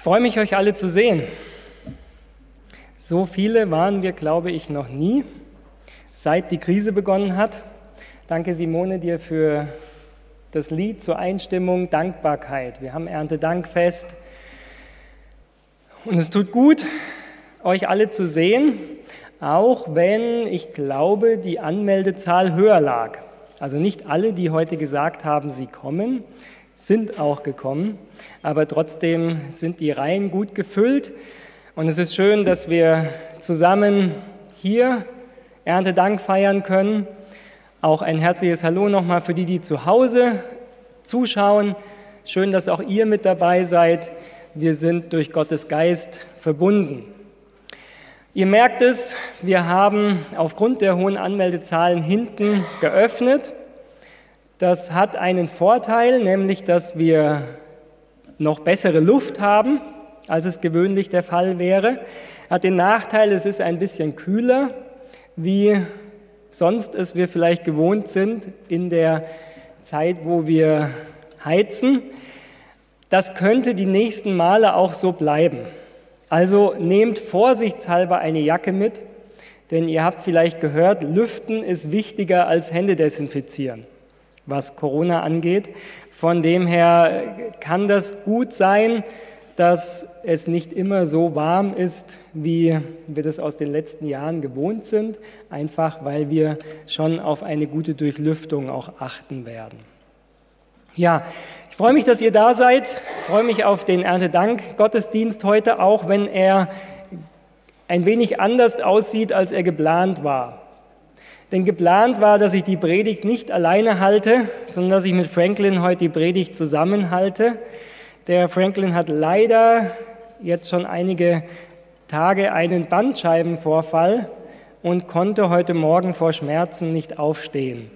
Ich freue mich, euch alle zu sehen. So viele waren wir, glaube ich, noch nie, seit die Krise begonnen hat. Danke, Simone, dir für das Lied zur Einstimmung Dankbarkeit. Wir haben Erntedankfest und es tut gut, euch alle zu sehen, auch wenn ich glaube, die Anmeldezahl höher lag. Also nicht alle, die heute gesagt haben, sie kommen, sind auch gekommen, aber trotzdem sind die Reihen gut gefüllt und es ist schön, dass wir zusammen hier Erntedank feiern können. Auch ein herzliches Hallo nochmal für die, die zu Hause zuschauen. Schön, dass auch ihr mit dabei seid. Wir sind durch Gottes Geist verbunden. Ihr merkt es, wir haben aufgrund der hohen Anmeldezahlen hinten geöffnet. Das hat einen Vorteil, nämlich dass wir noch bessere Luft haben, als es gewöhnlich der Fall wäre. Hat den Nachteil, es ist ein bisschen kühler, wie sonst es wir vielleicht gewohnt sind in der Zeit, wo wir heizen. Das könnte die nächsten Male auch so bleiben. Also nehmt vorsichtshalber eine Jacke mit, denn ihr habt vielleicht gehört, Lüften ist wichtiger als Hände desinfizieren, was Corona angeht. Von dem her kann das gut sein, dass es nicht immer so warm ist, wie wir das aus den letzten Jahren gewohnt sind, einfach weil wir schon auf eine gute Durchlüftung auch achten werden. Ja, ich freue mich, dass ihr da seid. Ich freue mich auf den Erntedank-Gottesdienst heute, auch wenn er ein wenig anders aussieht, als er geplant war. Denn geplant war, dass ich die Predigt nicht alleine halte, sondern dass ich mit Franklin heute die Predigt zusammenhalte. Der Franklin hat leider jetzt schon einige Tage einen Bandscheibenvorfall und konnte heute Morgen vor Schmerzen nicht aufstehen.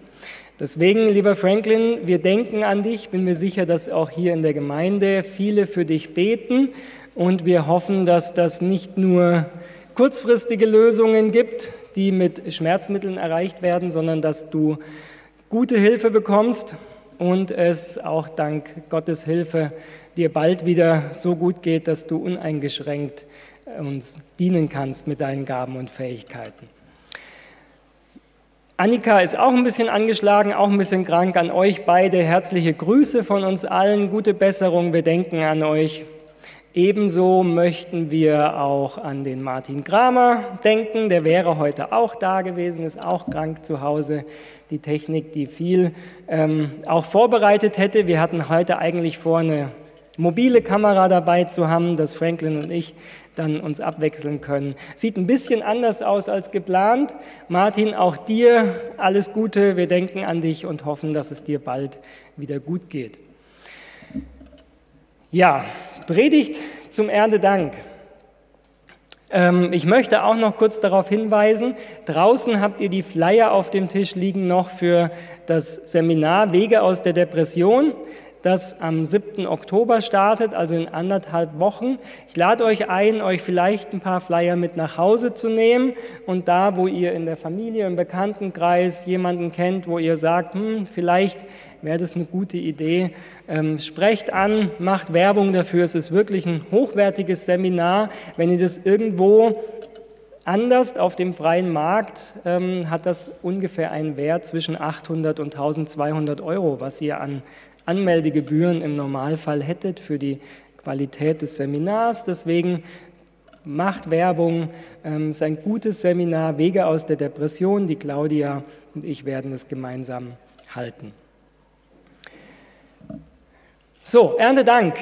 Deswegen, lieber Franklin, wir denken an dich. Bin mir sicher, dass auch hier in der Gemeinde viele für dich beten. Und wir hoffen, dass das nicht nur kurzfristige Lösungen gibt, die mit Schmerzmitteln erreicht werden, sondern dass du gute Hilfe bekommst und es auch dank Gottes Hilfe dir bald wieder so gut geht, dass du uneingeschränkt uns dienen kannst mit deinen Gaben und Fähigkeiten. Annika ist auch ein bisschen angeschlagen, auch ein bisschen krank. An euch beide herzliche Grüße von uns allen, gute Besserung, wir denken an euch. Ebenso möchten wir auch an den Martin Kramer denken, der wäre heute auch da gewesen, ist auch krank zu Hause. Die Technik, die viel ähm, auch vorbereitet hätte. Wir hatten heute eigentlich vor, eine mobile Kamera dabei zu haben, dass Franklin und ich dann uns abwechseln können. Sieht ein bisschen anders aus als geplant. Martin, auch dir alles Gute. Wir denken an dich und hoffen, dass es dir bald wieder gut geht. Ja, Predigt zum Erntedank. Ähm, ich möchte auch noch kurz darauf hinweisen, draußen habt ihr die Flyer auf dem Tisch liegen noch für das Seminar Wege aus der Depression das am 7. Oktober startet, also in anderthalb Wochen. Ich lade euch ein, euch vielleicht ein paar Flyer mit nach Hause zu nehmen und da, wo ihr in der Familie, im Bekanntenkreis jemanden kennt, wo ihr sagt, hm, vielleicht wäre das eine gute Idee, ähm, sprecht an, macht Werbung dafür. Es ist wirklich ein hochwertiges Seminar. Wenn ihr das irgendwo Anders auf dem freien Markt ähm, hat das ungefähr einen Wert zwischen 800 und 1200 Euro, was ihr an Anmeldegebühren im Normalfall hättet für die Qualität des Seminars. Deswegen macht Werbung, ähm, es ist ein gutes Seminar, Wege aus der Depression. Die Claudia und ich werden es gemeinsam halten. So, Erntedank.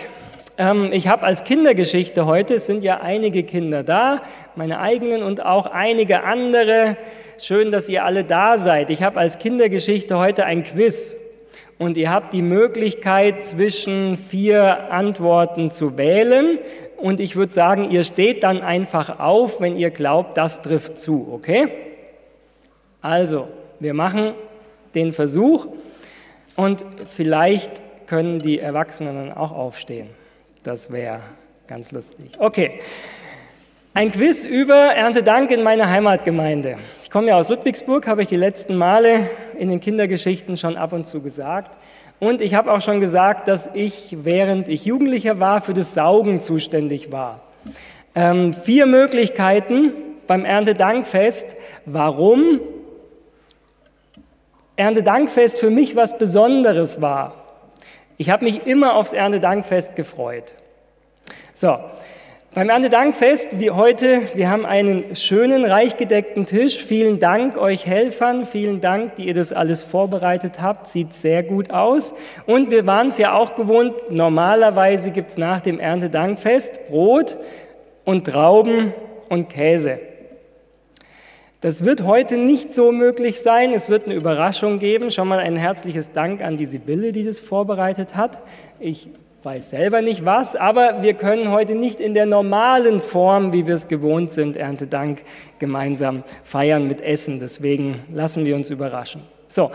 Ähm, ich habe als Kindergeschichte heute, es sind ja einige Kinder da, meine eigenen und auch einige andere. Schön, dass ihr alle da seid. Ich habe als Kindergeschichte heute ein Quiz und ihr habt die Möglichkeit, zwischen vier Antworten zu wählen. Und ich würde sagen, ihr steht dann einfach auf, wenn ihr glaubt, das trifft zu, okay? Also, wir machen den Versuch und vielleicht können die Erwachsenen dann auch aufstehen. Das wäre ganz lustig. Okay. Ein Quiz über Erntedank in meiner Heimatgemeinde. Ich komme ja aus Ludwigsburg, habe ich die letzten Male in den Kindergeschichten schon ab und zu gesagt. Und ich habe auch schon gesagt, dass ich, während ich Jugendlicher war, für das Saugen zuständig war. Ähm, vier Möglichkeiten beim Erntedankfest, warum Erntedankfest für mich was Besonderes war. Ich habe mich immer aufs Erntedankfest gefreut. So, beim Erntedankfest wie heute, wir haben einen schönen, reich gedeckten Tisch. Vielen Dank euch Helfern, vielen Dank, die ihr das alles vorbereitet habt. Sieht sehr gut aus. Und wir waren es ja auch gewohnt, normalerweise gibt es nach dem Erntedankfest Brot und Trauben und Käse. Das wird heute nicht so möglich sein. Es wird eine Überraschung geben. Schon mal ein herzliches Dank an die Sibylle, die das vorbereitet hat. Ich weiß selber nicht was, aber wir können heute nicht in der normalen Form, wie wir es gewohnt sind, Erntedank gemeinsam feiern mit Essen. Deswegen lassen wir uns überraschen. So,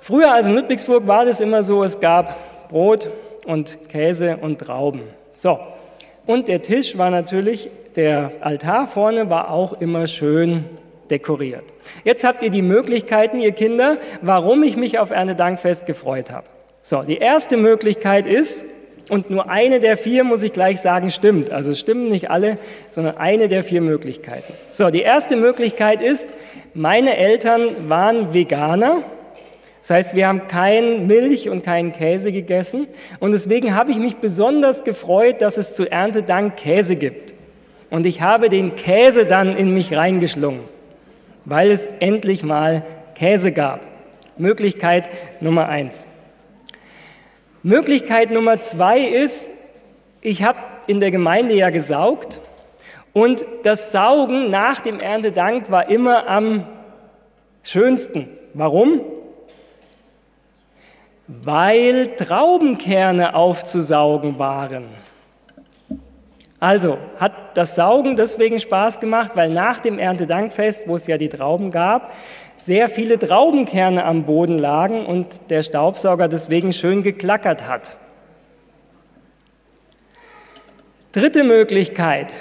früher also in Ludwigsburg war das immer so, es gab Brot und Käse und Trauben. So, und der Tisch war natürlich, der Altar vorne war auch immer schön dekoriert. Jetzt habt ihr die Möglichkeiten, ihr Kinder, warum ich mich auf Erntedankfest gefreut habe. So, die erste Möglichkeit ist, und nur eine der vier, muss ich gleich sagen, stimmt. Also stimmen nicht alle, sondern eine der vier Möglichkeiten. So, die erste Möglichkeit ist, meine Eltern waren Veganer. Das heißt, wir haben kein Milch und keinen Käse gegessen. Und deswegen habe ich mich besonders gefreut, dass es zu Erntedank Käse gibt. Und ich habe den Käse dann in mich reingeschlungen, weil es endlich mal Käse gab. Möglichkeit Nummer eins. Möglichkeit Nummer zwei ist, ich habe in der Gemeinde ja gesaugt und das Saugen nach dem Erntedank war immer am schönsten. Warum? Weil Traubenkerne aufzusaugen waren. Also hat das Saugen deswegen Spaß gemacht, weil nach dem Erntedankfest, wo es ja die Trauben gab, sehr viele Traubenkerne am Boden lagen und der Staubsauger deswegen schön geklackert hat. Dritte Möglichkeit.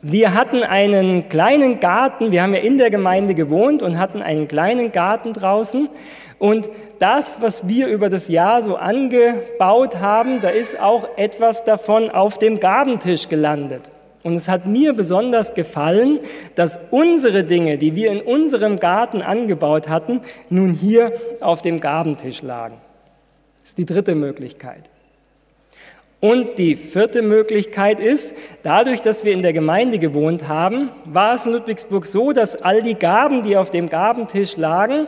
Wir hatten einen kleinen Garten, wir haben ja in der Gemeinde gewohnt und hatten einen kleinen Garten draußen. Und das, was wir über das Jahr so angebaut haben, da ist auch etwas davon auf dem Gabentisch gelandet. Und es hat mir besonders gefallen, dass unsere Dinge, die wir in unserem Garten angebaut hatten, nun hier auf dem Gabentisch lagen. Das ist die dritte Möglichkeit. Und die vierte Möglichkeit ist, dadurch, dass wir in der Gemeinde gewohnt haben, war es in Ludwigsburg so, dass all die Gaben, die auf dem Gabentisch lagen,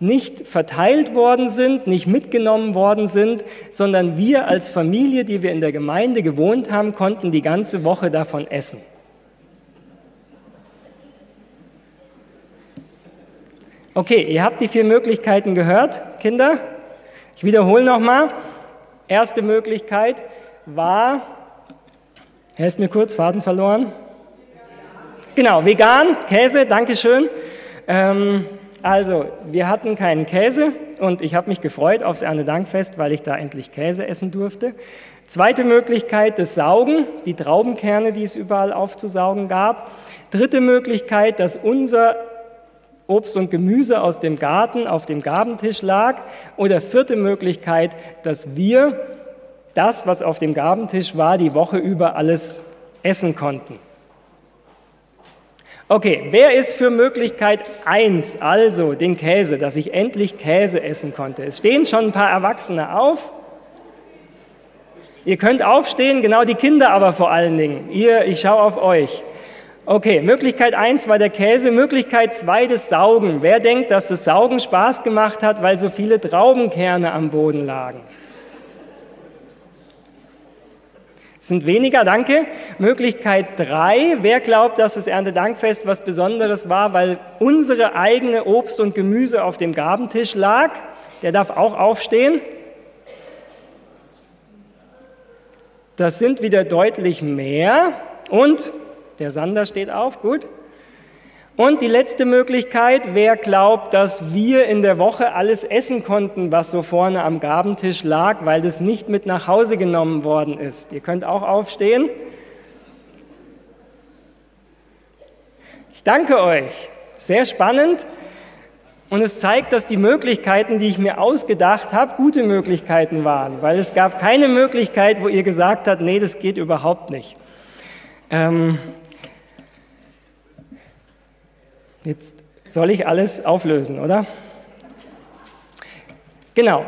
nicht verteilt worden sind, nicht mitgenommen worden sind, sondern wir als Familie, die wir in der Gemeinde gewohnt haben, konnten die ganze Woche davon essen. Okay, ihr habt die vier Möglichkeiten gehört, Kinder. Ich wiederhole nochmal. Erste Möglichkeit war, helft mir kurz, Faden verloren. Genau, vegan, Käse, Dankeschön. Ähm, also, wir hatten keinen Käse und ich habe mich gefreut aufs Erntedankfest, weil ich da endlich Käse essen durfte. Zweite Möglichkeit, das Saugen, die Traubenkerne, die es überall aufzusaugen gab. Dritte Möglichkeit, dass unser Obst und Gemüse aus dem Garten auf dem Gabentisch lag. Oder vierte Möglichkeit, dass wir das, was auf dem Gabentisch war, die Woche über alles essen konnten. Okay, wer ist für Möglichkeit 1, also den Käse, dass ich endlich Käse essen konnte? Es stehen schon ein paar Erwachsene auf. Ihr könnt aufstehen, genau die Kinder aber vor allen Dingen. Ihr, ich schaue auf euch. Okay, Möglichkeit 1 war der Käse, Möglichkeit 2 das Saugen. Wer denkt, dass das Saugen Spaß gemacht hat, weil so viele Traubenkerne am Boden lagen? Sind weniger, danke. Möglichkeit drei, wer glaubt, dass das Erntedankfest was Besonderes war, weil unsere eigene Obst und Gemüse auf dem Gabentisch lag, der darf auch aufstehen. Das sind wieder deutlich mehr. Und der Sander steht auf, gut. Und die letzte Möglichkeit, wer glaubt, dass wir in der Woche alles essen konnten, was so vorne am Gabentisch lag, weil das nicht mit nach Hause genommen worden ist. Ihr könnt auch aufstehen. Ich danke euch. Sehr spannend. Und es zeigt, dass die Möglichkeiten, die ich mir ausgedacht habe, gute Möglichkeiten waren, weil es gab keine Möglichkeit, wo ihr gesagt habt, nee, das geht überhaupt nicht. Ähm jetzt soll ich alles auflösen, oder? Genau,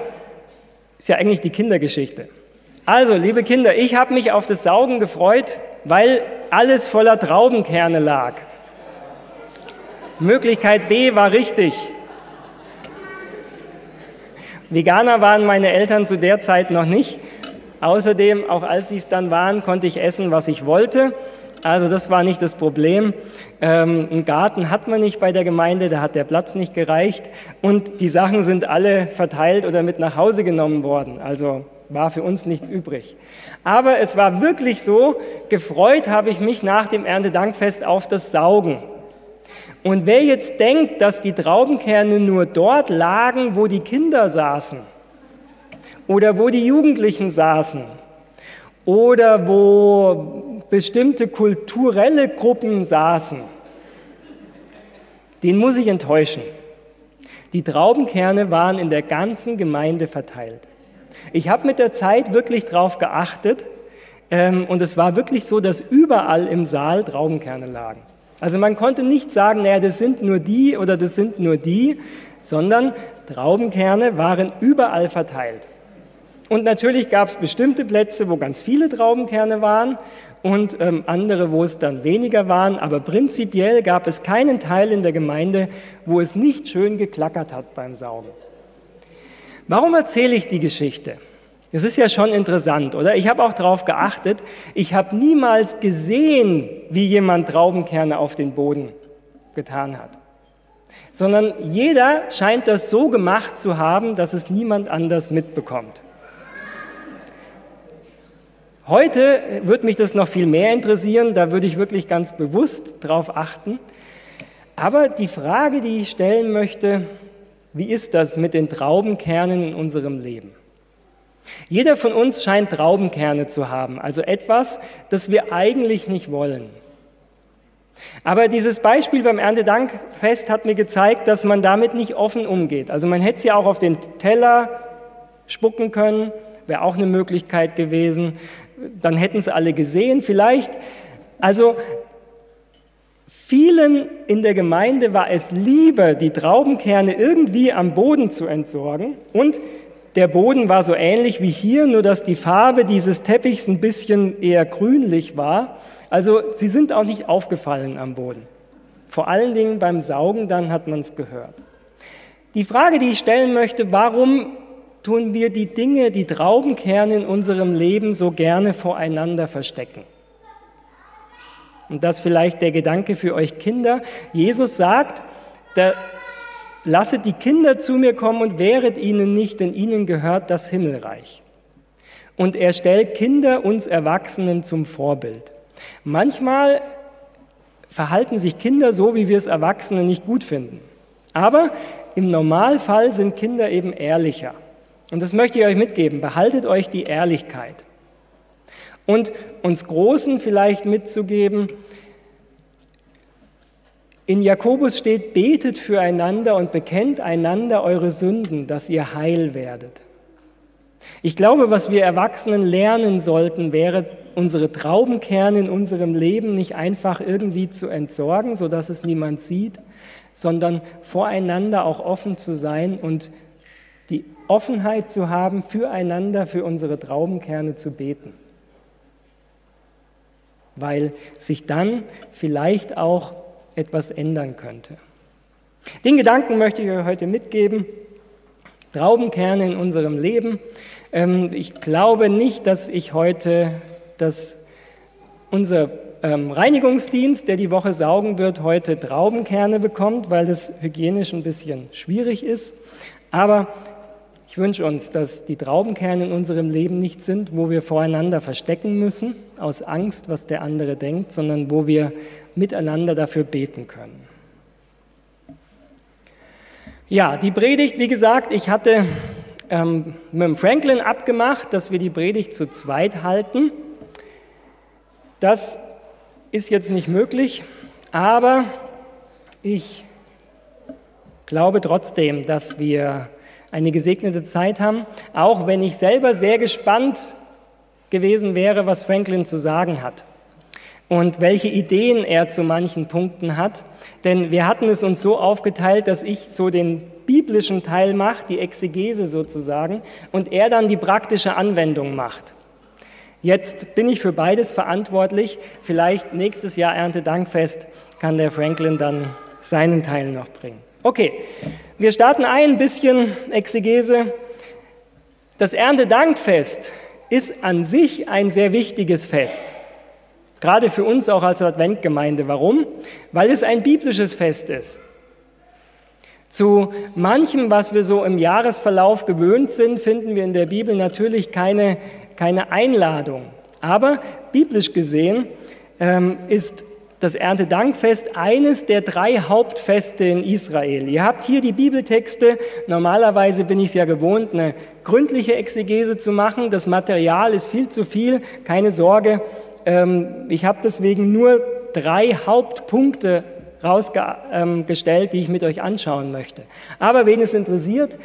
ist ja eigentlich die Kindergeschichte. Also, liebe Kinder, ich habe mich auf das Saugen gefreut, weil alles voller Traubenkerne lag. Möglichkeit B war richtig. Veganer waren meine Eltern zu der Zeit noch nicht. Außerdem, auch als sie es dann waren, konnte ich essen, was ich wollte. Also das war nicht das Problem. Ähm, einen Garten hat man nicht bei der Gemeinde, da hat der Platz nicht gereicht. Und die Sachen sind alle verteilt oder mit nach Hause genommen worden. Also war für uns nichts übrig. Aber es war wirklich so, gefreut habe ich mich nach dem Erntedankfest auf das Saugen. Und wer jetzt denkt, dass die Traubenkerne nur dort lagen, wo die Kinder saßen oder wo die Jugendlichen saßen oder wo bestimmte kulturelle Gruppen saßen, den muss ich enttäuschen. Die Traubenkerne waren in der ganzen Gemeinde verteilt. Ich habe mit der Zeit wirklich darauf geachtet ähm, und es war wirklich so, dass überall im Saal Traubenkerne lagen. Also man konnte nicht sagen, naja, das sind nur die oder das sind nur die, sondern Traubenkerne waren überall verteilt. Und natürlich gab es bestimmte Plätze, wo ganz viele Traubenkerne waren und ähm, andere, wo es dann weniger waren. Aber prinzipiell gab es keinen Teil in der Gemeinde, wo es nicht schön geklackert hat beim Saugen. Warum erzähle ich die Geschichte? Das ist ja schon interessant, oder? Ich habe auch darauf geachtet, ich habe niemals gesehen, wie jemand Traubenkerne auf den Boden getan hat, sondern jeder scheint das so gemacht zu haben, dass es niemand anders mitbekommt. Heute würde mich das noch viel mehr interessieren, da würde ich wirklich ganz bewusst darauf achten. Aber die Frage, die ich stellen möchte, wie ist das mit den Traubenkernen in unserem Leben? Jeder von uns scheint Traubenkerne zu haben, also etwas, das wir eigentlich nicht wollen. Aber dieses Beispiel beim Erntedankfest hat mir gezeigt, dass man damit nicht offen umgeht. Also man hätte es ja auch auf den Teller spucken können, wäre auch eine Möglichkeit gewesen. Dann hätten es alle gesehen vielleicht. Also vielen in der Gemeinde war es lieber, die Traubenkerne irgendwie am Boden zu entsorgen und der Boden war so ähnlich wie hier, nur dass die Farbe dieses Teppichs ein bisschen eher grünlich war. Also sie sind auch nicht aufgefallen am Boden. Vor allen Dingen beim Saugen, dann hat man es gehört. Die Frage, die ich stellen möchte, warum tun wir die Dinge, die Traubenkerne in unserem Leben so gerne voreinander verstecken? Und das vielleicht der Gedanke für euch Kinder. Jesus sagt, der Lasset die Kinder zu mir kommen und wehret ihnen nicht, denn ihnen gehört das Himmelreich. Und er stellt Kinder uns Erwachsenen zum Vorbild. Manchmal verhalten sich Kinder so, wie wir es Erwachsene nicht gut finden. Aber im Normalfall sind Kinder eben ehrlicher. Und das möchte ich euch mitgeben. Behaltet euch die Ehrlichkeit. Und uns Großen vielleicht mitzugeben, in Jakobus steht, betet füreinander und bekennt einander eure Sünden, dass ihr heil werdet. Ich glaube, was wir Erwachsenen lernen sollten, wäre, unsere Traubenkerne in unserem Leben nicht einfach irgendwie zu entsorgen, sodass es niemand sieht, sondern voreinander auch offen zu sein und Offenheit zu haben, füreinander, für unsere Traubenkerne zu beten. Weil sich dann vielleicht auch etwas ändern könnte. Den Gedanken möchte ich euch heute mitgeben. Traubenkerne in unserem Leben. Ähm, ich glaube nicht, dass ich heute das, unser ähm, Reinigungsdienst, der die Woche saugen wird, heute Traubenkerne bekommt, weil das hygienisch ein bisschen schwierig ist. Aber ich wünsche uns, dass die Traubenkerne in unserem Leben nicht sind, wo wir voreinander verstecken müssen, aus Angst, was der andere denkt, sondern wo wir miteinander dafür beten können. Ja, die Predigt, wie gesagt, ich hatte ähm, mit dem Franklin abgemacht, dass wir die Predigt zu zweit halten. Das ist jetzt nicht möglich, aber ich glaube trotzdem, dass wir eine gesegnete Zeit haben, auch wenn ich selber sehr gespannt gewesen wäre, was Franklin zu sagen hat und welche Ideen er zu manchen Punkten hat. Denn wir hatten es uns so aufgeteilt, dass ich so den biblischen Teil mache, die Exegese sozusagen, und er dann die praktische Anwendung macht. Jetzt bin ich für beides verantwortlich. Vielleicht nächstes Jahr Erntedankfest kann der Franklin dann seinen Teil noch bringen. Okay, wir starten ein bisschen Exegese. Das Erntedankfest ist an sich ein sehr wichtiges Fest. Gerade für uns auch als Adventgemeinde. Warum? Weil es ein biblisches Fest ist. Zu manchem, was wir so im Jahresverlauf gewöhnt sind, finden wir in der Bibel natürlich keine, keine Einladung. Aber biblisch gesehen ähm, ist das Erntedankfest eines der drei Hauptfeste in Israel. Ihr habt hier die Bibeltexte. Normalerweise bin ich es ja gewohnt, eine gründliche Exegese zu machen. Das Material ist viel zu viel, keine Sorge. Ähm, ich habe deswegen nur drei Hauptpunkte rausgestellt, die ich mit euch anschauen möchte. Aber wen es interessiert,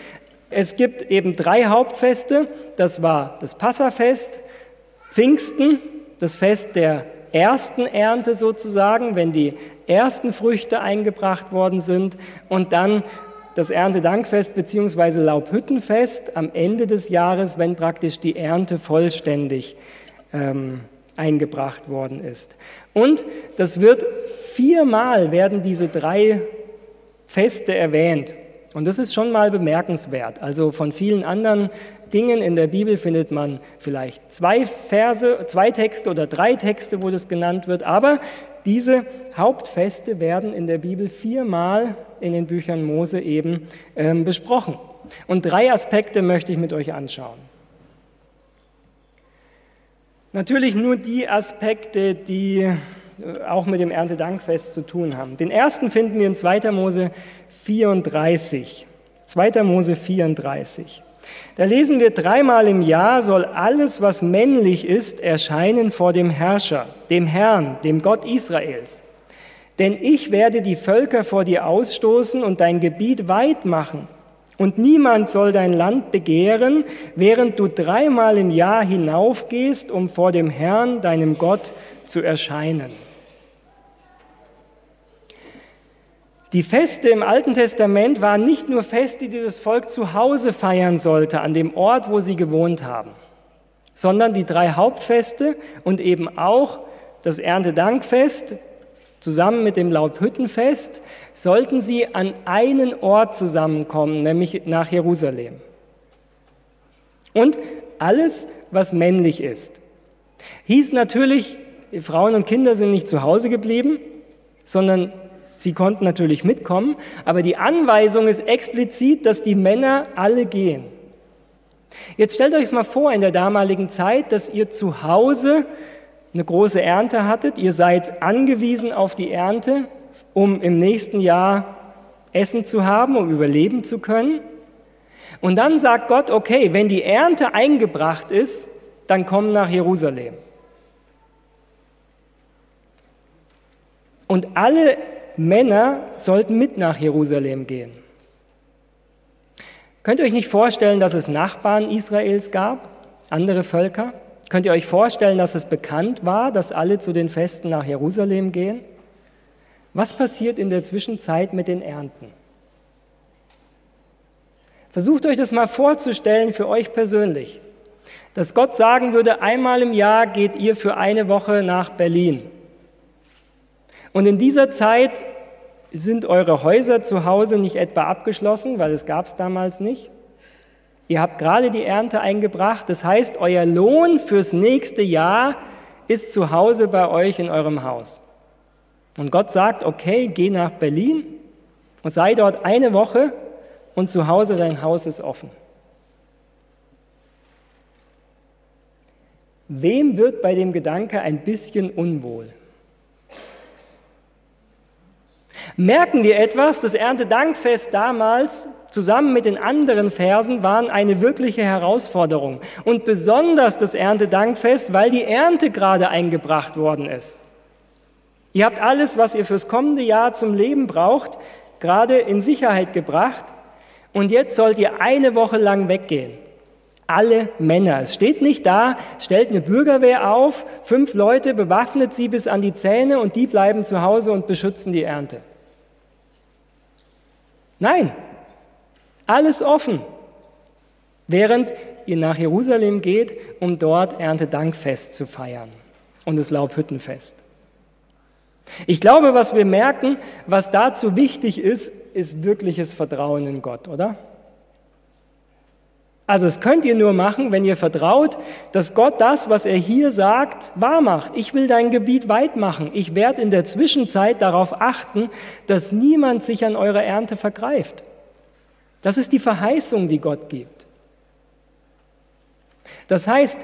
es gibt eben drei Hauptfeste. Das war das Passafest, Pfingsten, das Fest der ersten Ernte sozusagen, wenn die ersten Früchte eingebracht worden sind und dann das Erntedankfest bzw. Laubhüttenfest am Ende des Jahres, wenn praktisch die Ernte vollständig ähm, eingebracht worden ist. Und das wird viermal werden diese drei Feste erwähnt. Und das ist schon mal bemerkenswert. Also von vielen anderen Dingen in der Bibel findet man vielleicht zwei Verse, zwei Texte oder drei Texte, wo das genannt wird. Aber diese Hauptfeste werden in der Bibel viermal in den Büchern Mose eben ähm, besprochen. Und drei Aspekte möchte ich mit euch anschauen. Natürlich nur die Aspekte, die äh, auch mit dem Erntedankfest zu tun haben. Den ersten finden wir in 2. Mose 34. 2. Mose 34. Da lesen wir, dreimal im Jahr soll alles, was männlich ist, erscheinen vor dem Herrscher, dem Herrn, dem Gott Israels. Denn ich werde die Völker vor dir ausstoßen und dein Gebiet weit machen und niemand soll dein Land begehren, während du dreimal im Jahr hinaufgehst, um vor dem Herrn, deinem Gott, zu erscheinen. Die Feste im Alten Testament waren nicht nur Feste, die das Volk zu Hause feiern sollte, an dem Ort, wo sie gewohnt haben, sondern die drei Hauptfeste und eben auch das Erntedankfest, Zusammen mit dem Laubhüttenfest sollten sie an einen Ort zusammenkommen, nämlich nach Jerusalem. Und alles, was männlich ist. Hieß natürlich, Frauen und Kinder sind nicht zu Hause geblieben, sondern sie konnten natürlich mitkommen, aber die Anweisung ist explizit, dass die Männer alle gehen. Jetzt stellt euch mal vor, in der damaligen Zeit, dass ihr zu Hause eine große Ernte hattet, ihr seid angewiesen auf die Ernte, um im nächsten Jahr Essen zu haben, um überleben zu können. Und dann sagt Gott, okay, wenn die Ernte eingebracht ist, dann komm nach Jerusalem. Und alle Männer sollten mit nach Jerusalem gehen. Könnt ihr euch nicht vorstellen, dass es Nachbarn Israels gab, andere Völker? Könnt ihr euch vorstellen, dass es bekannt war, dass alle zu den Festen nach Jerusalem gehen? Was passiert in der Zwischenzeit mit den Ernten? Versucht euch das mal vorzustellen für euch persönlich, dass Gott sagen würde, einmal im Jahr geht ihr für eine Woche nach Berlin. Und in dieser Zeit sind eure Häuser zu Hause nicht etwa abgeschlossen, weil es gab es damals nicht, Ihr habt gerade die Ernte eingebracht, das heißt, euer Lohn fürs nächste Jahr ist zu Hause bei euch in eurem Haus. Und Gott sagt, okay, geh nach Berlin und sei dort eine Woche und zu Hause dein Haus ist offen. Wem wird bei dem Gedanke ein bisschen unwohl? Merken wir etwas, das Erntedankfest damals zusammen mit den anderen Versen waren eine wirkliche Herausforderung. Und besonders das Erntedankfest, weil die Ernte gerade eingebracht worden ist. Ihr habt alles, was ihr fürs kommende Jahr zum Leben braucht, gerade in Sicherheit gebracht und jetzt sollt ihr eine Woche lang weggehen. Alle Männer. Es steht nicht da, stellt eine Bürgerwehr auf, fünf Leute, bewaffnet sie bis an die Zähne und die bleiben zu Hause und beschützen die Ernte. Nein, alles offen. Während ihr nach Jerusalem geht, um dort Erntedankfest zu feiern und das Laubhüttenfest. Ich glaube, was wir merken, was dazu wichtig ist, ist wirkliches Vertrauen in Gott, oder? Also es könnt ihr nur machen, wenn ihr vertraut, dass Gott das, was er hier sagt, wahr macht. Ich will dein Gebiet weit machen. Ich werde in der Zwischenzeit darauf achten, dass niemand sich an eurer Ernte vergreift. Das ist die Verheißung, die Gott gibt. Das heißt,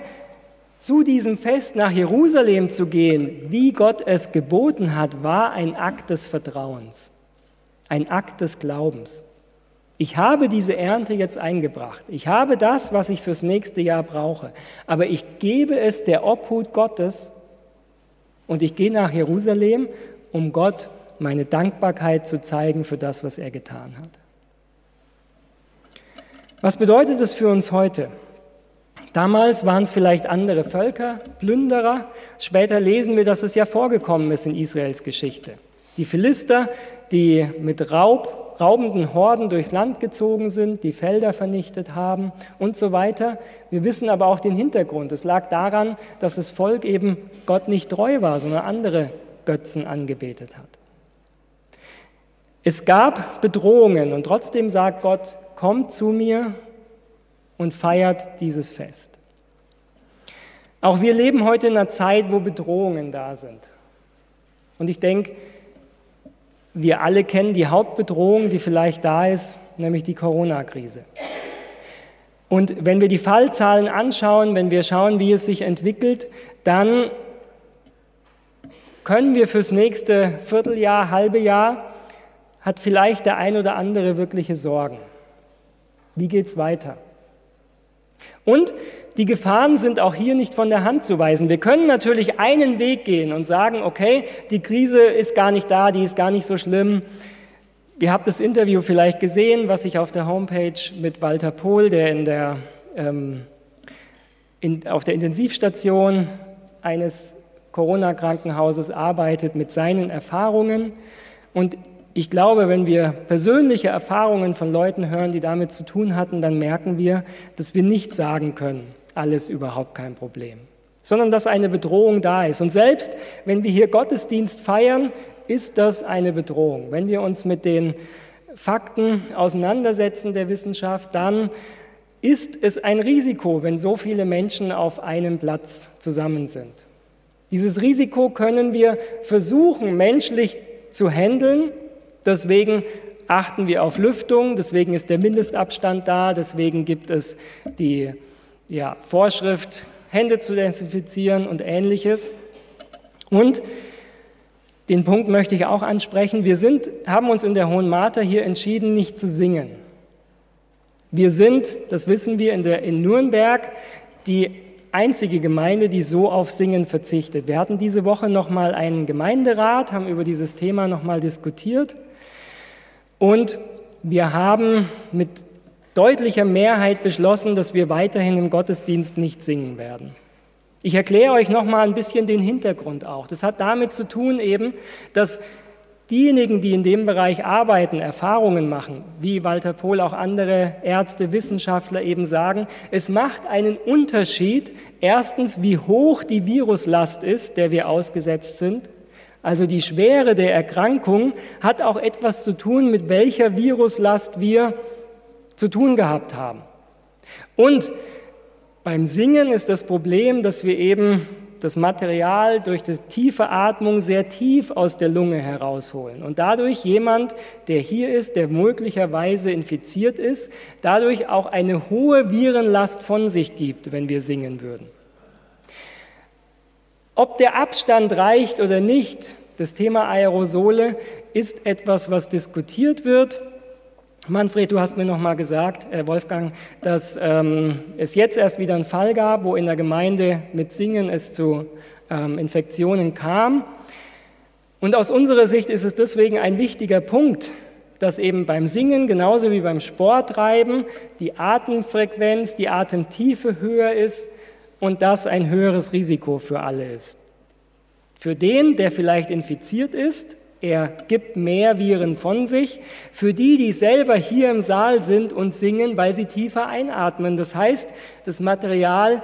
zu diesem Fest nach Jerusalem zu gehen, wie Gott es geboten hat, war ein Akt des Vertrauens, ein Akt des Glaubens. Ich habe diese Ernte jetzt eingebracht. Ich habe das, was ich fürs nächste Jahr brauche. Aber ich gebe es der Obhut Gottes und ich gehe nach Jerusalem, um Gott meine Dankbarkeit zu zeigen für das, was er getan hat. Was bedeutet das für uns heute? Damals waren es vielleicht andere Völker, Plünderer. Später lesen wir, dass es ja vorgekommen ist in Israels Geschichte. Die Philister, die mit Raub, raubenden Horden durchs Land gezogen sind, die Felder vernichtet haben und so weiter. Wir wissen aber auch den Hintergrund. Es lag daran, dass das Volk eben Gott nicht treu war, sondern andere Götzen angebetet hat. Es gab Bedrohungen und trotzdem sagt Gott, kommt zu mir und feiert dieses Fest. Auch wir leben heute in einer Zeit, wo Bedrohungen da sind. Und ich denke, wir alle kennen die Hauptbedrohung, die vielleicht da ist, nämlich die Corona-Krise. Und wenn wir die Fallzahlen anschauen, wenn wir schauen, wie es sich entwickelt, dann können wir fürs nächste Vierteljahr, halbe Jahr, hat vielleicht der ein oder andere wirkliche Sorgen. Wie geht es weiter? Und die Gefahren sind auch hier nicht von der Hand zu weisen. Wir können natürlich einen Weg gehen und sagen, okay, die Krise ist gar nicht da, die ist gar nicht so schlimm. Ihr habt das Interview vielleicht gesehen, was ich auf der Homepage mit Walter Pohl, der, in der ähm, in, auf der Intensivstation eines Corona-Krankenhauses arbeitet, mit seinen Erfahrungen. Und ich glaube, wenn wir persönliche Erfahrungen von Leuten hören, die damit zu tun hatten, dann merken wir, dass wir nicht sagen können, alles überhaupt kein Problem, sondern dass eine Bedrohung da ist. Und selbst wenn wir hier Gottesdienst feiern, ist das eine Bedrohung. Wenn wir uns mit den Fakten auseinandersetzen der Wissenschaft, dann ist es ein Risiko, wenn so viele Menschen auf einem Platz zusammen sind. Dieses Risiko können wir versuchen, menschlich zu handeln, Deswegen achten wir auf Lüftung, deswegen ist der Mindestabstand da, deswegen gibt es die ja, Vorschrift, Hände zu desinfizieren und ähnliches. Und den Punkt möchte ich auch ansprechen. Wir sind, haben uns in der Hohen Martha hier entschieden, nicht zu singen. Wir sind, das wissen wir, in, der, in Nürnberg die einzige Gemeinde, die so auf Singen verzichtet. Wir hatten diese Woche nochmal einen Gemeinderat, haben über dieses Thema nochmal diskutiert. Und wir haben mit deutlicher Mehrheit beschlossen, dass wir weiterhin im Gottesdienst nicht singen werden. Ich erkläre euch noch mal ein bisschen den Hintergrund auch. Das hat damit zu tun eben, dass diejenigen, die in dem Bereich arbeiten, Erfahrungen machen, wie Walter Pohl auch andere Ärzte, Wissenschaftler eben sagen, es macht einen Unterschied, erstens, wie hoch die Viruslast ist, der wir ausgesetzt sind, also die Schwere der Erkrankung hat auch etwas zu tun, mit welcher Viruslast wir zu tun gehabt haben. Und beim Singen ist das Problem, dass wir eben das Material durch die tiefe Atmung sehr tief aus der Lunge herausholen. Und dadurch jemand, der hier ist, der möglicherweise infiziert ist, dadurch auch eine hohe Virenlast von sich gibt, wenn wir singen würden. Ob der Abstand reicht oder nicht, das Thema Aerosole ist etwas, was diskutiert wird. Manfred, du hast mir noch mal gesagt, äh Wolfgang, dass ähm, es jetzt erst wieder einen Fall gab, wo in der Gemeinde mit Singen es zu ähm, Infektionen kam. Und aus unserer Sicht ist es deswegen ein wichtiger Punkt, dass eben beim Singen genauso wie beim Sporttreiben die Atemfrequenz, die Atemtiefe höher ist und das ein höheres Risiko für alle ist. Für den, der vielleicht infiziert ist, er gibt mehr Viren von sich. Für die, die selber hier im Saal sind und singen, weil sie tiefer einatmen. Das heißt, das Material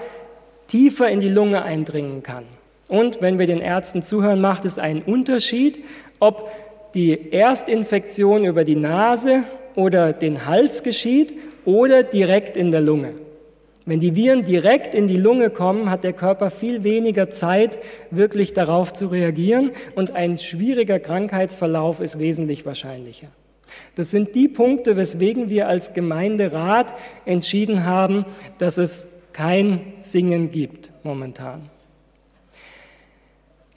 tiefer in die Lunge eindringen kann. Und wenn wir den Ärzten zuhören, macht es einen Unterschied, ob die Erstinfektion über die Nase oder den Hals geschieht oder direkt in der Lunge. Wenn die Viren direkt in die Lunge kommen, hat der Körper viel weniger Zeit, wirklich darauf zu reagieren und ein schwieriger Krankheitsverlauf ist wesentlich wahrscheinlicher. Das sind die Punkte, weswegen wir als Gemeinderat entschieden haben, dass es kein Singen gibt momentan.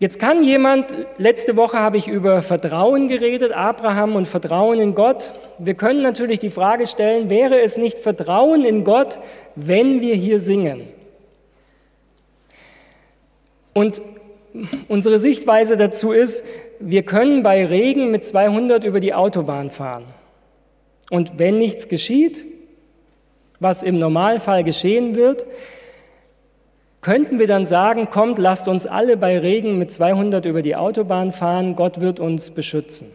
Jetzt kann jemand, letzte Woche habe ich über Vertrauen geredet, Abraham und Vertrauen in Gott. Wir können natürlich die Frage stellen, wäre es nicht Vertrauen in Gott, wenn wir hier singen? Und unsere Sichtweise dazu ist, wir können bei Regen mit 200 über die Autobahn fahren. Und wenn nichts geschieht, was im Normalfall geschehen wird, Könnten wir dann sagen, kommt, lasst uns alle bei Regen mit 200 über die Autobahn fahren, Gott wird uns beschützen?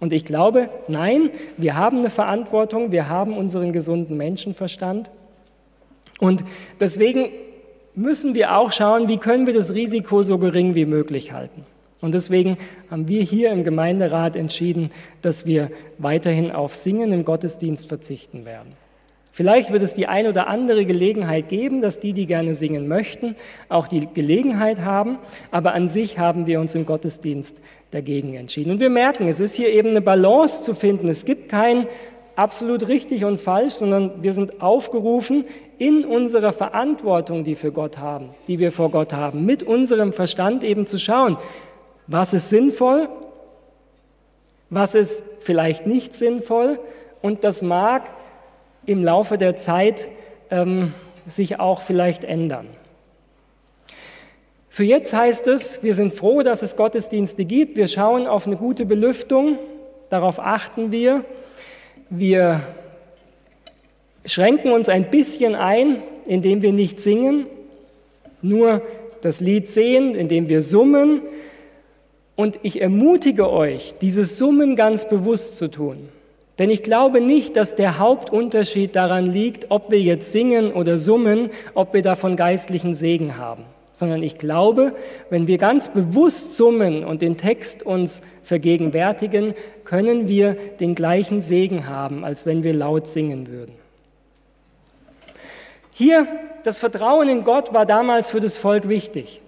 Und ich glaube, nein, wir haben eine Verantwortung, wir haben unseren gesunden Menschenverstand. Und deswegen müssen wir auch schauen, wie können wir das Risiko so gering wie möglich halten. Und deswegen haben wir hier im Gemeinderat entschieden, dass wir weiterhin auf Singen im Gottesdienst verzichten werden. Vielleicht wird es die ein oder andere Gelegenheit geben, dass die, die gerne singen möchten, auch die Gelegenheit haben, aber an sich haben wir uns im Gottesdienst dagegen entschieden. Und wir merken, es ist hier eben eine Balance zu finden. Es gibt kein absolut richtig und falsch, sondern wir sind aufgerufen, in unserer Verantwortung, die für Gott haben, die wir vor Gott haben, mit unserem Verstand eben zu schauen, was ist sinnvoll, was ist vielleicht nicht sinnvoll und das mag im Laufe der Zeit ähm, sich auch vielleicht ändern. Für jetzt heißt es, wir sind froh, dass es Gottesdienste gibt. Wir schauen auf eine gute Belüftung, darauf achten wir. Wir schränken uns ein bisschen ein, indem wir nicht singen, nur das Lied sehen, indem wir summen. Und ich ermutige euch, dieses Summen ganz bewusst zu tun. Denn ich glaube nicht, dass der Hauptunterschied daran liegt, ob wir jetzt singen oder summen, ob wir davon geistlichen Segen haben. Sondern ich glaube, wenn wir ganz bewusst summen und den Text uns vergegenwärtigen, können wir den gleichen Segen haben, als wenn wir laut singen würden. Hier, das Vertrauen in Gott war damals für das Volk wichtig.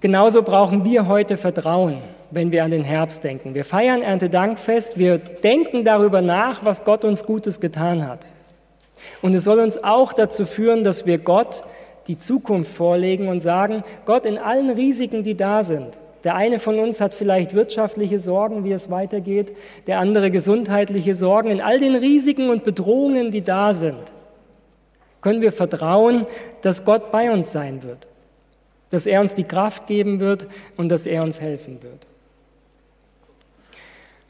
Genauso brauchen wir heute Vertrauen wenn wir an den Herbst denken. Wir feiern Erntedankfest, wir denken darüber nach, was Gott uns Gutes getan hat. Und es soll uns auch dazu führen, dass wir Gott die Zukunft vorlegen und sagen, Gott in allen Risiken, die da sind. Der eine von uns hat vielleicht wirtschaftliche Sorgen, wie es weitergeht, der andere gesundheitliche Sorgen. In all den Risiken und Bedrohungen, die da sind, können wir vertrauen, dass Gott bei uns sein wird, dass er uns die Kraft geben wird und dass er uns helfen wird.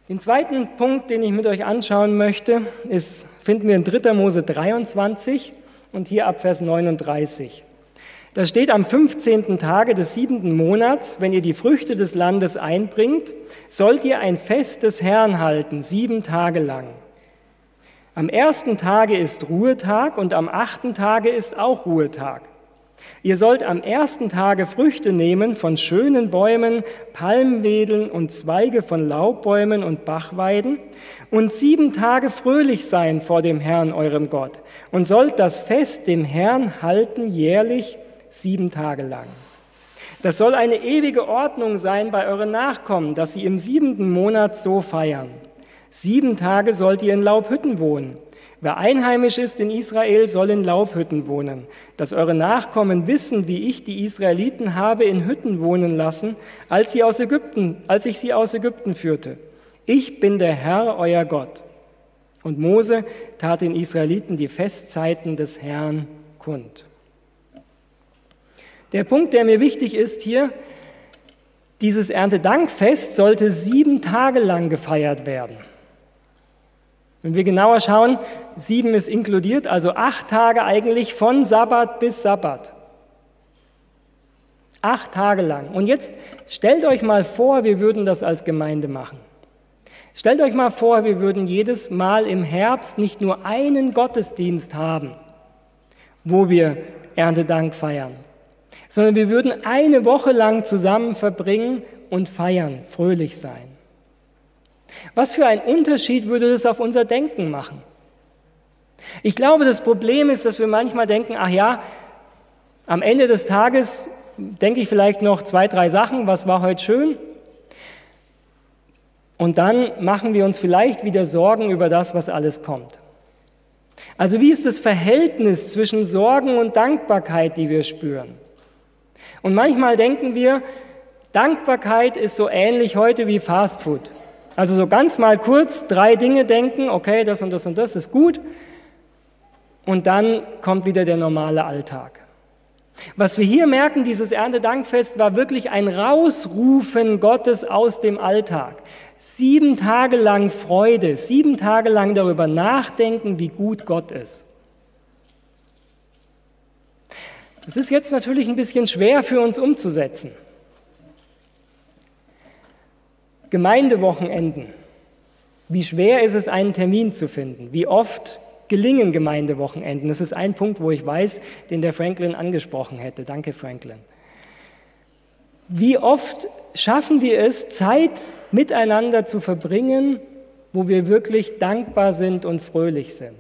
Den zweiten Punkt, den ich mit euch anschauen möchte, ist, finden wir in 3. Mose 23 und hier ab Vers 39. Da steht am 15. Tage des siebenten Monats, wenn ihr die Früchte des Landes einbringt, sollt ihr ein Fest des Herrn halten, sieben Tage lang. Am ersten Tage ist Ruhetag und am achten Tage ist auch Ruhetag. Ihr sollt am ersten Tage Früchte nehmen von schönen Bäumen, Palmwedeln und Zweige von Laubbäumen und Bachweiden und sieben Tage fröhlich sein vor dem Herrn eurem Gott und sollt das Fest dem Herrn halten jährlich sieben Tage lang. Das soll eine ewige Ordnung sein bei euren Nachkommen, dass sie im siebenten Monat so feiern. Sieben Tage sollt ihr in Laubhütten wohnen. Wer einheimisch ist in Israel, soll in Laubhütten wohnen, dass eure Nachkommen wissen, wie ich die Israeliten habe in Hütten wohnen lassen, als, sie aus Ägypten, als ich sie aus Ägypten führte. Ich bin der Herr, euer Gott. Und Mose tat den Israeliten die Festzeiten des Herrn kund. Der Punkt, der mir wichtig ist hier, Dieses Erntedankfest sollte sieben Tage lang gefeiert werden. Wenn wir genauer schauen, sieben ist inkludiert, also acht Tage eigentlich von Sabbat bis Sabbat. Acht Tage lang. Und jetzt stellt euch mal vor, wir würden das als Gemeinde machen. Stellt euch mal vor, wir würden jedes Mal im Herbst nicht nur einen Gottesdienst haben, wo wir Erntedank feiern, sondern wir würden eine Woche lang zusammen verbringen und feiern, fröhlich sein. Was für einen Unterschied würde das auf unser Denken machen? Ich glaube, das Problem ist, dass wir manchmal denken, ach ja, am Ende des Tages denke ich vielleicht noch zwei, drei Sachen, was war heute schön? Und dann machen wir uns vielleicht wieder Sorgen über das, was alles kommt. Also wie ist das Verhältnis zwischen Sorgen und Dankbarkeit, die wir spüren? Und manchmal denken wir, Dankbarkeit ist so ähnlich heute wie Fastfood. Also so ganz mal kurz drei Dinge denken, okay, das und das und das ist gut. Und dann kommt wieder der normale Alltag. Was wir hier merken, dieses Erntedankfest war wirklich ein Rausrufen Gottes aus dem Alltag. Sieben Tage lang Freude, sieben Tage lang darüber nachdenken, wie gut Gott ist. Das ist jetzt natürlich ein bisschen schwer für uns umzusetzen. Gemeindewochenenden. Wie schwer ist es, einen Termin zu finden? Wie oft gelingen Gemeindewochenenden? Das ist ein Punkt, wo ich weiß, den der Franklin angesprochen hätte. Danke, Franklin. Wie oft schaffen wir es, Zeit miteinander zu verbringen, wo wir wirklich dankbar sind und fröhlich sind?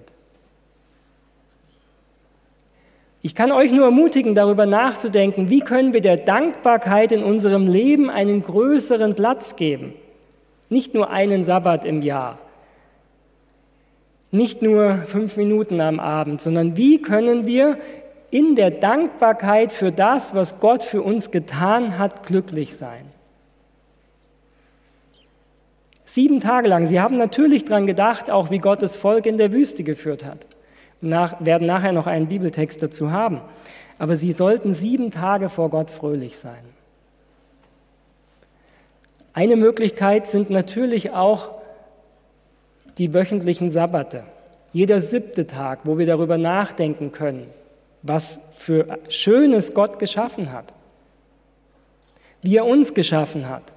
Ich kann euch nur ermutigen, darüber nachzudenken, wie können wir der Dankbarkeit in unserem Leben einen größeren Platz geben. Nicht nur einen Sabbat im Jahr, nicht nur fünf Minuten am Abend, sondern wie können wir in der Dankbarkeit für das, was Gott für uns getan hat, glücklich sein. Sieben Tage lang. Sie haben natürlich daran gedacht, auch wie Gott das Volk in der Wüste geführt hat. Nach, werden nachher noch einen Bibeltext dazu haben. Aber sie sollten sieben Tage vor Gott fröhlich sein. Eine Möglichkeit sind natürlich auch die wöchentlichen Sabbate. Jeder siebte Tag, wo wir darüber nachdenken können, was für Schönes Gott geschaffen hat, wie er uns geschaffen hat,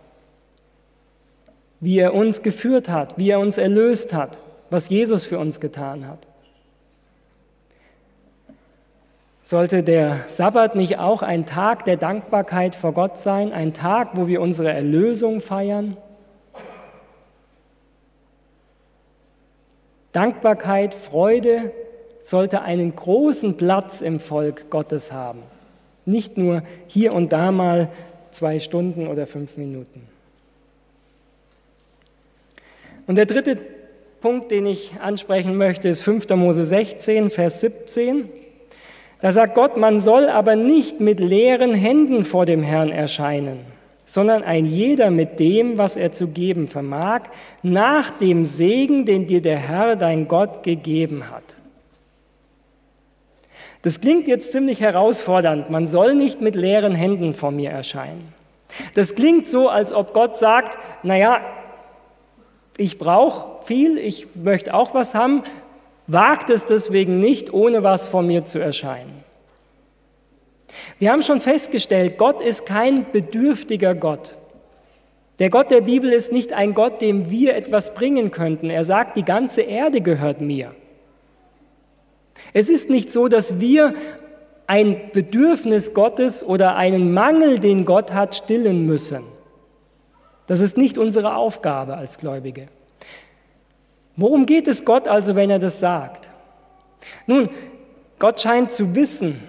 wie er uns geführt hat, wie er uns erlöst hat, was Jesus für uns getan hat. Sollte der Sabbat nicht auch ein Tag der Dankbarkeit vor Gott sein, ein Tag, wo wir unsere Erlösung feiern? Dankbarkeit, Freude sollte einen großen Platz im Volk Gottes haben. Nicht nur hier und da mal zwei Stunden oder fünf Minuten. Und der dritte Punkt, den ich ansprechen möchte, ist 5. Mose 16, Vers 17. Da sagt Gott, man soll aber nicht mit leeren Händen vor dem Herrn erscheinen, sondern ein jeder mit dem, was er zu geben vermag, nach dem Segen, den dir der Herr, dein Gott, gegeben hat. Das klingt jetzt ziemlich herausfordernd. Man soll nicht mit leeren Händen vor mir erscheinen. Das klingt so, als ob Gott sagt, naja, ich brauche viel, ich möchte auch was haben, wagt es deswegen nicht, ohne was vor mir zu erscheinen. Wir haben schon festgestellt, Gott ist kein bedürftiger Gott. Der Gott der Bibel ist nicht ein Gott, dem wir etwas bringen könnten. Er sagt, die ganze Erde gehört mir. Es ist nicht so, dass wir ein Bedürfnis Gottes oder einen Mangel, den Gott hat, stillen müssen. Das ist nicht unsere Aufgabe als Gläubige. Worum geht es Gott also, wenn er das sagt? Nun, Gott scheint zu wissen,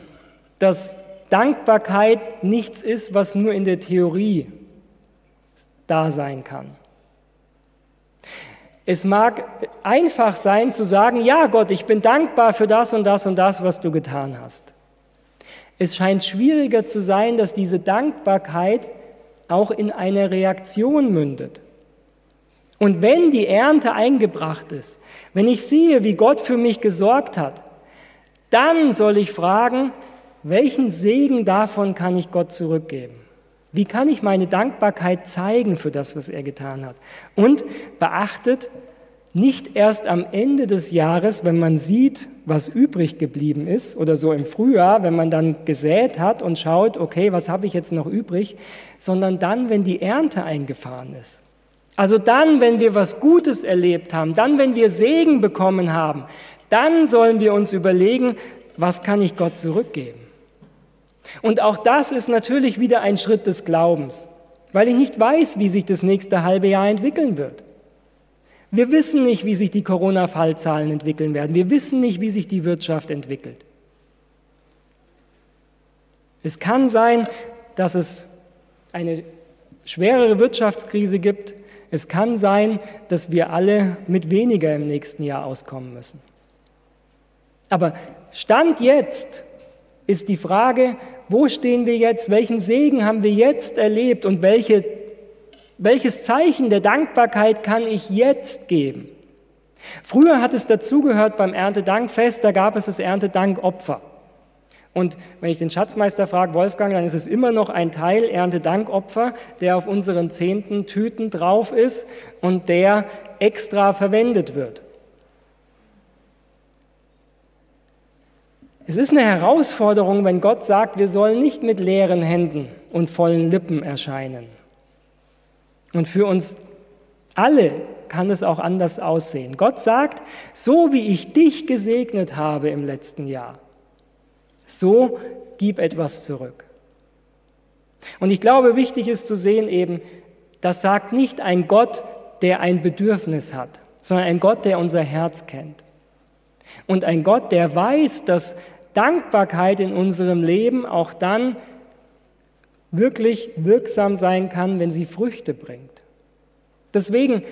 dass Dankbarkeit nichts ist, was nur in der Theorie da sein kann. Es mag einfach sein zu sagen, ja Gott, ich bin dankbar für das und das und das, was du getan hast. Es scheint schwieriger zu sein, dass diese Dankbarkeit auch in eine Reaktion mündet. Und wenn die Ernte eingebracht ist, wenn ich sehe, wie Gott für mich gesorgt hat, dann soll ich fragen, welchen Segen davon kann ich Gott zurückgeben? Wie kann ich meine Dankbarkeit zeigen für das, was er getan hat? Und beachtet, nicht erst am Ende des Jahres, wenn man sieht, was übrig geblieben ist, oder so im Frühjahr, wenn man dann gesät hat und schaut, okay, was habe ich jetzt noch übrig, sondern dann, wenn die Ernte eingefahren ist. Also dann, wenn wir was Gutes erlebt haben, dann, wenn wir Segen bekommen haben, dann sollen wir uns überlegen, was kann ich Gott zurückgeben. Und auch das ist natürlich wieder ein Schritt des Glaubens, weil ich nicht weiß, wie sich das nächste halbe Jahr entwickeln wird. Wir wissen nicht, wie sich die Corona-Fallzahlen entwickeln werden. Wir wissen nicht, wie sich die Wirtschaft entwickelt. Es kann sein, dass es eine schwerere Wirtschaftskrise gibt. Es kann sein, dass wir alle mit weniger im nächsten Jahr auskommen müssen. Aber Stand jetzt ist die Frage, wo stehen wir jetzt, welchen Segen haben wir jetzt erlebt und welche, welches Zeichen der Dankbarkeit kann ich jetzt geben? Früher hat es dazugehört beim Erntedankfest, da gab es das Erntedankopfer. Und wenn ich den Schatzmeister frage, Wolfgang, dann ist es immer noch ein Teil Erntedankopfer, der auf unseren zehnten Tüten drauf ist und der extra verwendet wird. Es ist eine Herausforderung, wenn Gott sagt, wir sollen nicht mit leeren Händen und vollen Lippen erscheinen. Und für uns alle kann es auch anders aussehen. Gott sagt, so wie ich dich gesegnet habe im letzten Jahr, so gib etwas zurück. Und ich glaube, wichtig ist zu sehen eben, das sagt nicht ein Gott, der ein Bedürfnis hat, sondern ein Gott, der unser Herz kennt. Und ein Gott, der weiß, dass Dankbarkeit in unserem Leben auch dann wirklich wirksam sein kann, wenn sie Früchte bringt. Deswegen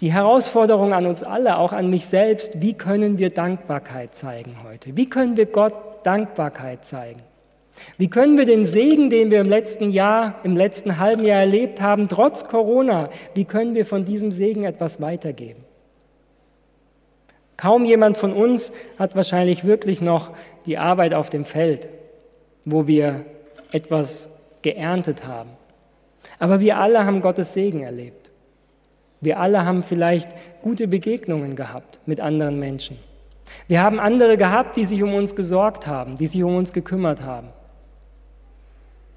die Herausforderung an uns alle, auch an mich selbst, wie können wir Dankbarkeit zeigen heute? Wie können wir Gott Dankbarkeit zeigen? Wie können wir den Segen, den wir im letzten Jahr, im letzten halben Jahr erlebt haben, trotz Corona, wie können wir von diesem Segen etwas weitergeben? Kaum jemand von uns hat wahrscheinlich wirklich noch die Arbeit auf dem Feld, wo wir etwas geerntet haben. Aber wir alle haben Gottes Segen erlebt. Wir alle haben vielleicht gute Begegnungen gehabt mit anderen Menschen. Wir haben andere gehabt, die sich um uns gesorgt haben, die sich um uns gekümmert haben.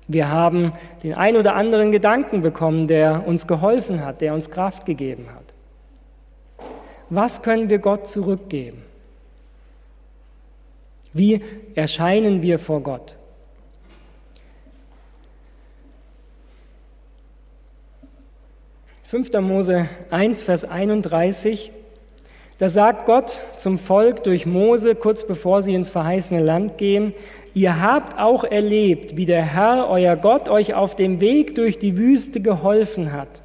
Wir haben den ein oder anderen Gedanken bekommen, der uns geholfen hat, der uns Kraft gegeben hat. Was können wir Gott zurückgeben? Wie erscheinen wir vor Gott? Fünfter Mose 1, Vers 31, da sagt Gott zum Volk durch Mose, kurz bevor sie ins verheißene Land gehen, ihr habt auch erlebt, wie der Herr, euer Gott, euch auf dem Weg durch die Wüste geholfen hat.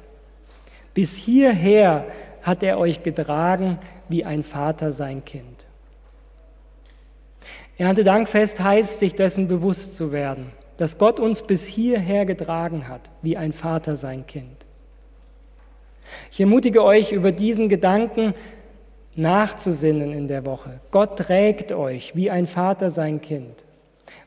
Bis hierher hat er euch getragen wie ein Vater sein Kind. Erntedankfest heißt, sich dessen bewusst zu werden, dass Gott uns bis hierher getragen hat, wie ein Vater sein Kind. Ich ermutige euch, über diesen Gedanken nachzusinnen in der Woche. Gott trägt euch wie ein Vater sein Kind.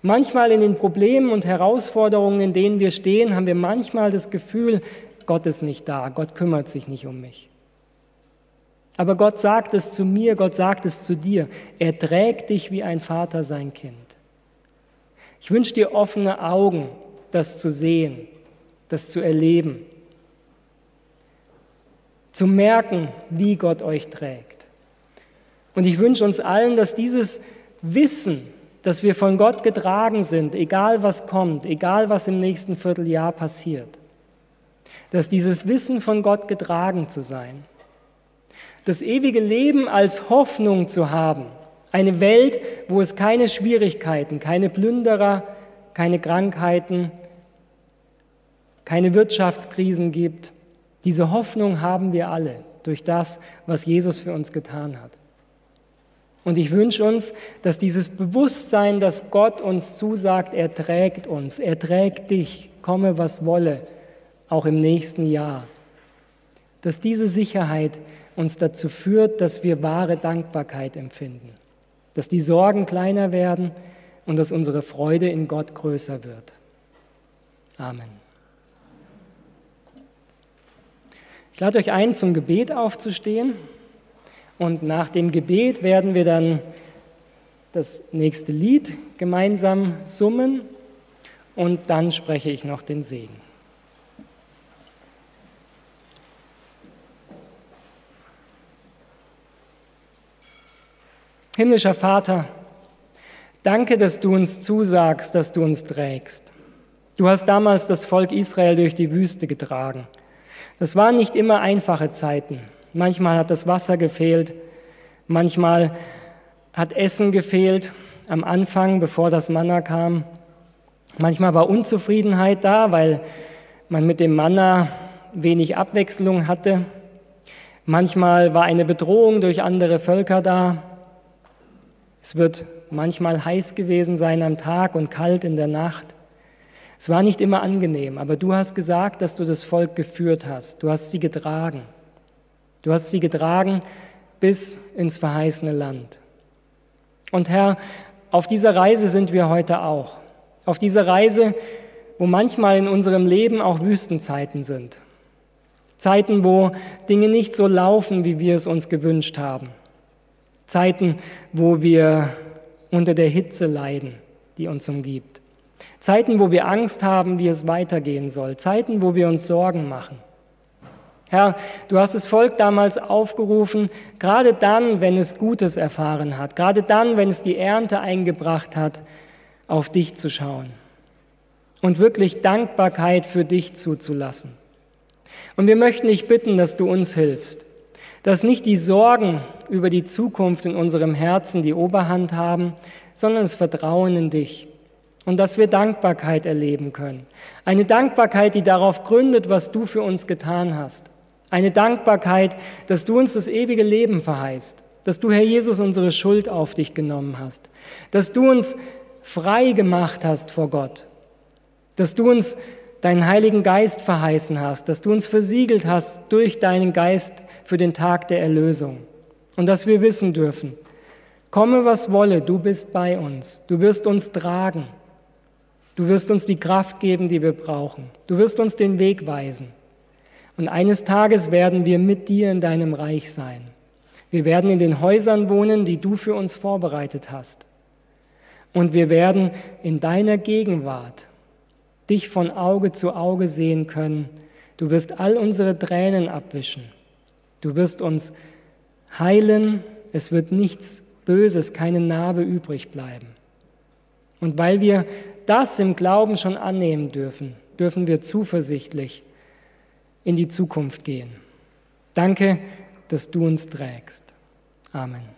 Manchmal in den Problemen und Herausforderungen, in denen wir stehen, haben wir manchmal das Gefühl, Gott ist nicht da, Gott kümmert sich nicht um mich. Aber Gott sagt es zu mir, Gott sagt es zu dir. Er trägt dich wie ein Vater sein Kind. Ich wünsche dir offene Augen, das zu sehen, das zu erleben, zu merken, wie Gott euch trägt. Und ich wünsche uns allen, dass dieses Wissen, dass wir von Gott getragen sind, egal was kommt, egal was im nächsten Vierteljahr passiert, dass dieses Wissen von Gott getragen zu sein, das ewige Leben als Hoffnung zu haben. Eine Welt, wo es keine Schwierigkeiten, keine Plünderer, keine Krankheiten, keine Wirtschaftskrisen gibt. Diese Hoffnung haben wir alle durch das, was Jesus für uns getan hat. Und ich wünsche uns, dass dieses Bewusstsein, dass Gott uns zusagt, er trägt uns, er trägt dich, komme was wolle, auch im nächsten Jahr, dass diese Sicherheit uns dazu führt, dass wir wahre Dankbarkeit empfinden, dass die Sorgen kleiner werden und dass unsere Freude in Gott größer wird. Amen. Ich lade euch ein, zum Gebet aufzustehen. Und nach dem Gebet werden wir dann das nächste Lied gemeinsam summen und dann spreche ich noch den Segen. Himmlischer Vater, danke, dass du uns zusagst, dass du uns trägst. Du hast damals das Volk Israel durch die Wüste getragen. Das waren nicht immer einfache Zeiten. Manchmal hat das Wasser gefehlt, manchmal hat Essen gefehlt am Anfang, bevor das Manna kam. Manchmal war Unzufriedenheit da, weil man mit dem Manna wenig Abwechslung hatte. Manchmal war eine Bedrohung durch andere Völker da. Es wird manchmal heiß gewesen sein am Tag und kalt in der Nacht. Es war nicht immer angenehm, aber du hast gesagt, dass du das Volk geführt hast. Du hast sie getragen. Du hast sie getragen bis ins verheißene Land. Und Herr, auf dieser Reise sind wir heute auch. Auf dieser Reise, wo manchmal in unserem Leben auch Wüstenzeiten sind. Zeiten, wo Dinge nicht so laufen, wie wir es uns gewünscht haben. Zeiten, wo wir unter der Hitze leiden, die uns umgibt. Zeiten, wo wir Angst haben, wie es weitergehen soll. Zeiten, wo wir uns Sorgen machen. Herr, du hast das Volk damals aufgerufen, gerade dann, wenn es Gutes erfahren hat, gerade dann, wenn es die Ernte eingebracht hat, auf dich zu schauen und wirklich Dankbarkeit für dich zuzulassen. Und wir möchten dich bitten, dass du uns hilfst, dass nicht die Sorgen über die Zukunft in unserem Herzen die Oberhand haben, sondern das Vertrauen in dich. Und dass wir Dankbarkeit erleben können. Eine Dankbarkeit, die darauf gründet, was du für uns getan hast. Eine Dankbarkeit, dass du uns das ewige Leben verheißt. Dass du, Herr Jesus, unsere Schuld auf dich genommen hast. Dass du uns frei gemacht hast vor Gott. Dass du uns deinen Heiligen Geist verheißen hast. Dass du uns versiegelt hast durch deinen Geist für den Tag der Erlösung. Und dass wir wissen dürfen, komme was wolle, du bist bei uns, du wirst uns tragen, du wirst uns die Kraft geben, die wir brauchen, du wirst uns den Weg weisen. Und eines Tages werden wir mit dir in deinem Reich sein. Wir werden in den Häusern wohnen, die du für uns vorbereitet hast. Und wir werden in deiner Gegenwart dich von Auge zu Auge sehen können. Du wirst all unsere Tränen abwischen. Du wirst uns heilen, es wird nichts Böses, keine Narbe übrig bleiben. Und weil wir das im Glauben schon annehmen dürfen, dürfen wir zuversichtlich in die Zukunft gehen. Danke, dass du uns trägst. Amen.